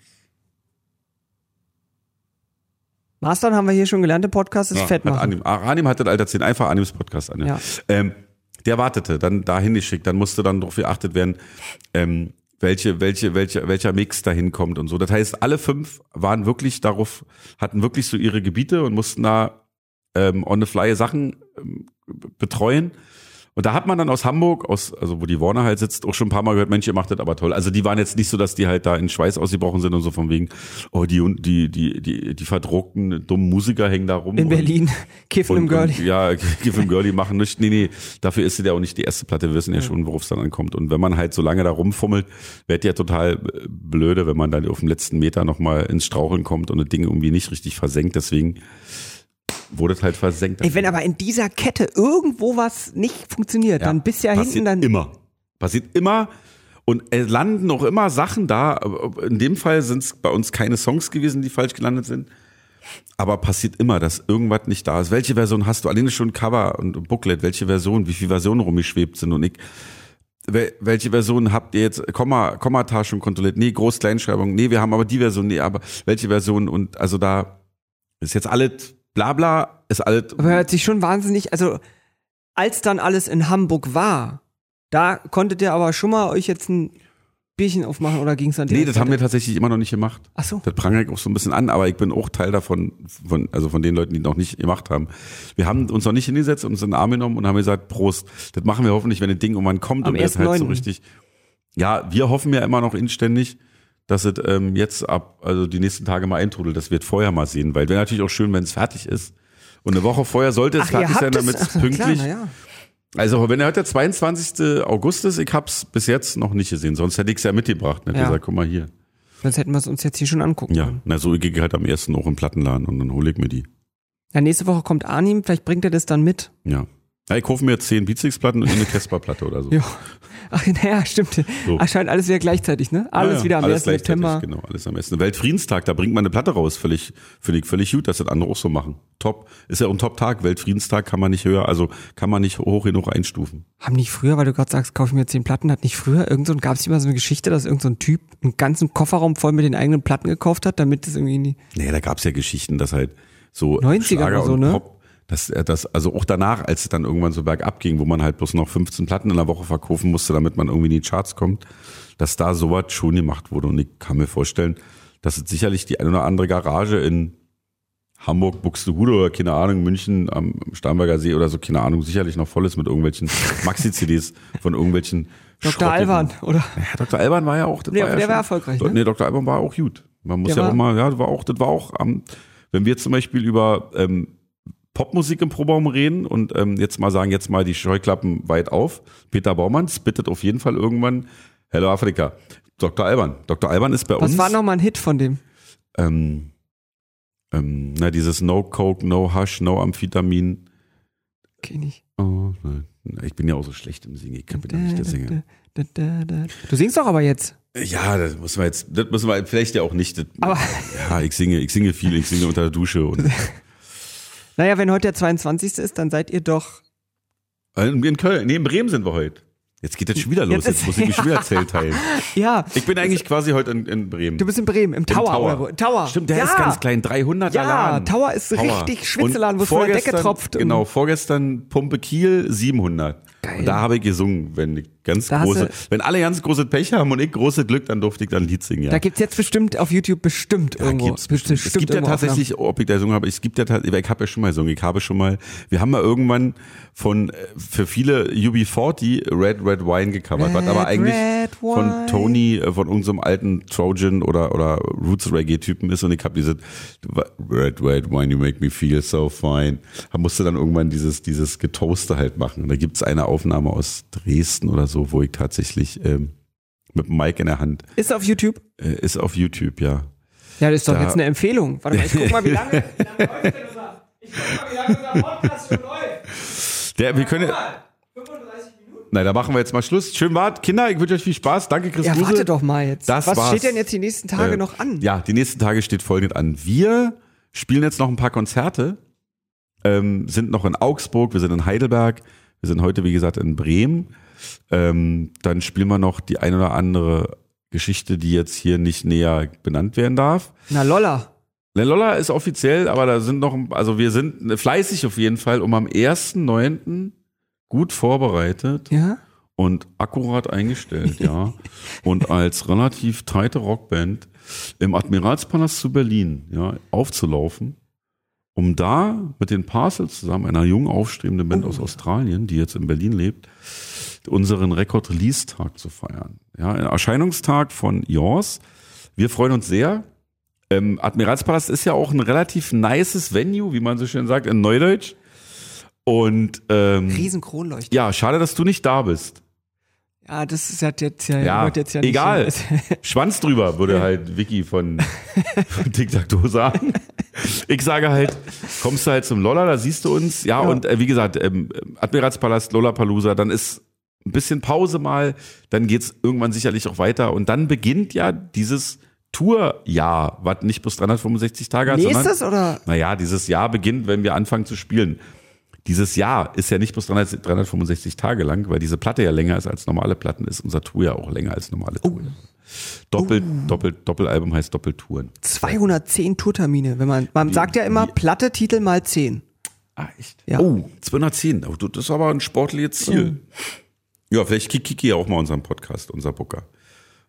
Mastern haben wir hier schon gelernt im Podcast, ist
Ja,
fett
hat
machen.
Anim, Ah, Anim hat das Alter 10, einfach Anims Podcast an.
Ja.
Ähm, der wartete, dann dahin geschickt, dann musste dann darauf geachtet werden, ähm, welche, welche, welche, welcher Mix dahin kommt und so. Das heißt, alle fünf waren wirklich darauf, hatten wirklich so ihre Gebiete und mussten da ähm, on the fly Sachen ähm, betreuen. Und da hat man dann aus Hamburg, aus, also wo die Warner halt sitzt, auch schon ein paar Mal gehört, Mensch, ihr macht das aber toll. Also die waren jetzt nicht so, dass die halt da in Schweiß ausgebrochen sind und so von wegen, oh, die, die, die, die, die verdruckten, dummen Musiker hängen da rum.
In
und-
Berlin, Kiffen im
und,
Girlie.
Und, ja, Give im Girlie machen nicht. Nee, nee, dafür ist sie ja auch nicht die erste Platte. Wir wissen ja schon, worauf es dann ankommt. Und wenn man halt so lange da rumfummelt, wird ja total blöde, wenn man dann auf dem letzten Meter nochmal ins Straucheln kommt und das Ding irgendwie nicht richtig versenkt. Deswegen wurde es halt versenkt.
Ey, wenn aber in dieser Kette irgendwo was nicht funktioniert, dann bist ja hinten dann.
immer. Passiert immer. Und es landen auch immer Sachen da. In dem Fall sind es bei uns keine Songs gewesen, die falsch gelandet sind. Aber passiert immer, dass irgendwas nicht da ist. Welche Version hast du? Alleine schon Cover und Booklet. Welche Version? Wie viele Versionen rumgeschwebt sind? Und ich, wel- welche Version habt ihr jetzt? Komma, Kommata schon kontrolliert? Nee, Groß-Kleinschreibung. Nee, wir haben aber die Version. Nee, aber welche Version? Und also da ist jetzt alles bla bla, ist alles.
Aber hört sich schon wahnsinnig, also als dann alles in Hamburg war, da konntet ihr aber schon mal euch jetzt ein Bierchen aufmachen oder ging es dann
Nee, das haben wir tatsächlich immer noch nicht gemacht.
Ach so.
Das prangere ich auch so ein bisschen an, aber ich bin auch Teil davon, von, also von den Leuten, die noch nicht gemacht haben. Wir haben uns noch nicht hingesetzt, uns in den Arm genommen und haben gesagt, Prost. Das machen wir hoffentlich, wenn das Ding irgendwann kommt
Am
und das halt so
1.9..
richtig. Ja, wir hoffen ja immer noch inständig, dass es ähm, jetzt ab, also die nächsten Tage mal eintrudelt. Das wird vorher mal sehen, weil wäre natürlich auch schön, wenn es fertig ist. Und eine Woche vorher sollte es
Ach,
fertig sein, damit es pünktlich.
Klar, ja.
Also wenn er heute der 22. August ist, ich hab's bis jetzt noch nicht gesehen, sonst hätte ich es ja mitgebracht. Ne?
Ja.
gesagt, guck mal hier.
Sonst hätten wir es uns jetzt hier schon angucken
Ja,
können.
na so ich gehe halt am ersten auch im Plattenladen und dann hole ich mir die.
Ja, nächste Woche kommt Arnim, vielleicht bringt er das dann mit.
Ja. Ja ich kaufe mir jetzt zehn Beatsticks-Platten und eine Casper-Platte oder so.
Ja. Ach, naja, stimmt.
So.
Erscheint alles wieder gleichzeitig, ne? Alles
Ja, ja,
wieder am
alles
1.
gleichzeitig,
September.
Genau, alles am 1. Weltfriedenstag, da bringt man eine Platte raus. Völlig, ich völlig gut, dass das andere auch so machen. Top. Ist ja auch ein Top-Tag. Weltfriedenstag kann man nicht höher, also kann man nicht hoch genug einstufen.
Haben nicht früher, weil du gerade sagst, kaufe ich mir zehn Platten, hat nicht früher irgend so gab es immer so eine Geschichte, dass irgend so ein Typ einen ganzen Kofferraum voll mit den eigenen Platten gekauft hat, damit es irgendwie nie.
Nee, da gab's ja Geschichten, dass halt so
90er
Schlager
oder so, ne?
Pop, dass er das, also auch danach, als es dann irgendwann so bergab ging, wo man halt bloß noch 15 Platten in der Woche verkaufen musste, damit man irgendwie in die Charts kommt, dass da sowas schon gemacht wurde. Und ich kann mir vorstellen, dass es sicherlich die eine oder andere Garage in Hamburg, Buxtehude oder keine Ahnung, München am Starnberger See oder so, keine Ahnung, sicherlich noch voll ist mit irgendwelchen Maxi-CDs von irgendwelchen
Dr. Alban, oder?
ja, Dr. Alban war ja auch, das
Nee,
war ja
der
schon,
war erfolgreich, ne?
Nee, Dr. Alban war auch gut. Man muss
Der
ja auch mal, ja, das war auch, das war auch, ähm, wenn wir zum Beispiel über ähm, Popmusik im Proberaum reden und ähm, jetzt mal sagen, jetzt mal die Scheuklappen weit auf. Peter Baumann spittet auf jeden Fall irgendwann Hello Afrika. Dr. Alban. Dr. Alban ist bei
Was
uns.
war nochmal ein Hit von dem?
ähm, ähm, na, dieses No Coke, No Hush, No Amphetamin.
Kenn ich.
Oh, nein. Ich bin ja auch so schlecht im Singen. Ich bin ja nicht der Sänger.
Da, da, da. Du singst doch aber jetzt.
Ja, das müssen wir jetzt, das müssen wir vielleicht ja auch nicht. Das,
Aber-
ja, ich singe, ich singe viel, ich singe unter der Dusche und
Naja, wenn heute der 22. ist, dann seid ihr doch.
in Köln, nee, in Bremen sind wir heute. Jetzt geht das schon wieder los.
Jetzt
muss ich mich schon wieder Zelt teilen.
Ja,
Ich bin eigentlich quasi heute in, in Bremen.
du bist in Bremen, im Tower.
Tower.
Oder wo? Tower.
Stimmt, der
ja.
ist ganz klein, 300er
Ja,
Laden.
Tower ist richtig Schwitzeladen, wo es von der Decke tropft.
Genau, vorgestern Pumpe Kiel 700.
Geil.
Und da habe ich gesungen, wenn ich ganz
Da
große, wenn alle ganz große Pech haben und ich große Glück, dann durfte ich dann ein Lied singen. Ja.
Da gibt's jetzt bestimmt auf YouTube bestimmt
Ja,
irgendwo.
gibt's bestimmt. Es gibt ja tatsächlich, ob ich da gesungen habe, es gibt ja tatsächlich, ich habe ja schon mal gesungen, ich habe schon mal, wir haben mal irgendwann von, äh, für viele UB40 Red Red Wine gecovert, was aber eigentlich von. Tony, äh, von unserem alten Trojan oder, oder Roots Reggae Typen ist und ich habe diese Red Red Wine, you make me feel so fine. Da musste dann irgendwann dieses, dieses Getoaste halt machen. Und da gibt's eine Aufnahme aus Dresden oder so, wo ich tatsächlich, ähm, mit dem Mic in der Hand.
Ist auf YouTube?
äh, ist auf YouTube, ja.
Ja, das ist doch
Da-
jetzt eine Empfehlung. Warte mal, ich guck mal, wie lange, wie lange läuft denn unser, ich guck mal, wie lange unser Podcast schon läuft.
Der, wir können,
35 Minuten?
nein, da machen wir jetzt mal Schluss. Schön wart, Kinder, ich wünsche euch viel Spaß. Danke, Chris
Ja,
Kruse.
warte doch mal jetzt.
Das
Was
war's.
steht denn jetzt die nächsten Tage
Äh,
noch an?
Ja, die nächsten Tage steht folgendes an. Wir spielen jetzt noch ein paar Konzerte, ähm, sind noch in Augsburg, wir sind in Heidelberg, wir sind heute, wie gesagt, in Bremen. Ähm, dann spielen wir noch die ein oder andere Geschichte, die jetzt hier nicht näher benannt werden darf.
Na Lolla.
Le Lolla ist offiziell, aber da sind noch, also wir sind fleißig auf jeden Fall, um am 1.9. gut vorbereitet
Ja?
und akkurat eingestellt, ja. Und als relativ teite Rockband im Admiralspalast zu Berlin, ja, aufzulaufen, um da mit den Parcels zusammen, einer jung aufstrebenden Band aus Australien, die jetzt in Berlin lebt, unseren Rekord-Release-Tag zu feiern. Ja, ein Erscheinungstag von Yours. Wir freuen uns sehr. Ähm, Admiralspalast ist ja auch ein relativ nices Venue, wie man so schön sagt, in Neudeutsch. Und ähm,
Riesen Kronleuchter.
ja, schade, dass du nicht da bist.
Ja, das ist ja jetzt ja,
Ja,
jetzt ja nicht
egal.
so-
Schwanz drüber, würde halt Vicky von, von Tic Tac Toe sagen. Ich sage halt, kommst du halt zum Lolla, da siehst du uns. Ja,
Ja.
und äh, wie gesagt, ähm, Admiralspalast, Lollapalooza, dann ist ein bisschen Pause mal, dann geht's irgendwann sicherlich auch weiter und dann beginnt ja dieses Tourjahr, was nicht bis 365 Tage hat,
Nächstes
sondern,
oder?
naja, dieses Jahr beginnt, wenn wir anfangen zu spielen. Dieses Jahr ist ja nicht bloß 300 365 Tage lang, weil diese Platte ja länger ist als normale Platten, ist unser Tour ja auch länger als normale Tour. Doppelt, doppelt, Doppelalbum heißt Doppeltouren.
210 Tourtermine. Wenn man, man sagt ja immer Platte, Titel mal 10.
Ah, echt?
Ja.
Oh, 210. Oh, das ist aber ein sportliches Ziel. Ja, vielleicht kriegt Kiki ja auch mal unseren Podcast, unser Booker.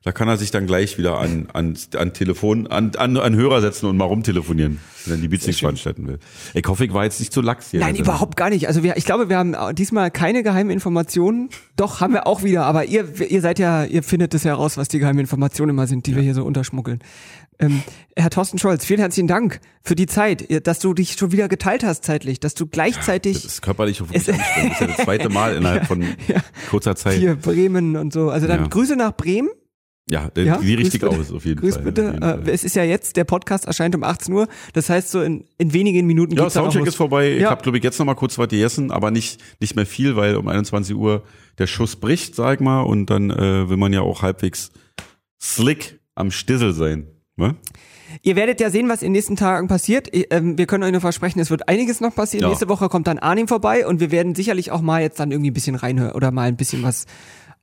Da kann er sich dann gleich wieder an, an, an Telefon, an, an, an Hörer setzen und mal rumtelefonieren, wenn er die Beats nicht veranstalten will. Ich hoffe, ich war jetzt nicht zu lax hier.
Nein,
Also,
überhaupt gar nicht. Also wir, ich glaube, wir haben diesmal keine geheimen Informationen. Doch, haben wir auch wieder. Aber ihr, ihr seid ja, ihr findet es ja raus, was die geheimen Informationen immer sind, die wir hier so unterschmuggeln. Ähm, Herr Thorsten Scholz, vielen herzlichen Dank für die Zeit, dass du dich schon wieder geteilt hast zeitlich, dass du gleichzeitig
Das ist körperlich auf mich
Es-
anstrengend. Das ist ja das zweite Mal innerhalb von kurzer Zeit.
hier Bremen und so. Also dann
Ja.
Grüße nach Bremen.
Ja, der,
Ja,
die
grüß
richtig
bitte.
aus, auf jeden
Grüß
Fall.
bitte.
Jeden
Äh, es ist ja jetzt, der Podcast erscheint um 18 Uhr. Das heißt, so in, in wenigen Minuten
Ja, Soundcheck ist vorbei. Ich
Ja.
habe, glaube ich, jetzt noch mal kurz was gegessen, aber nicht, nicht mehr viel, weil um 21 Uhr der Schuss bricht, sag ich mal, und dann äh, will man ja auch halbwegs slick am Stissel sein. Ne?
Ihr werdet ja sehen, was in den nächsten Tagen passiert. Ich, ähm, wir können euch nur versprechen, es wird einiges noch passieren.
Ja.
Nächste Woche kommt dann Arnim vorbei und wir werden sicherlich auch mal jetzt dann irgendwie ein bisschen reinhören oder mal ein bisschen was.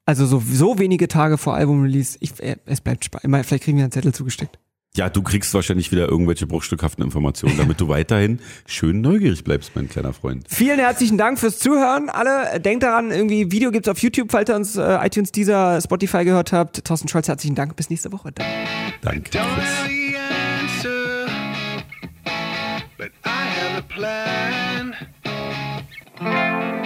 Also so, so wenige Tage vor Album-Release. Ich, äh, es bleibt spannend. Vielleicht kriegen wir einen Zettel zugesteckt.
Ja, du kriegst wahrscheinlich wieder irgendwelche bruchstückhaften Informationen, damit du weiterhin schön neugierig bleibst, mein kleiner Freund.
Vielen herzlichen Dank fürs Zuhören. Alle, denkt daran, irgendwie Video gibt's auf YouTube, falls ihr uns äh, iTunes, dieser Spotify gehört habt. Thorsten Scholz, herzlichen Dank. Bis nächste Woche. Dann.
Danke.
Don't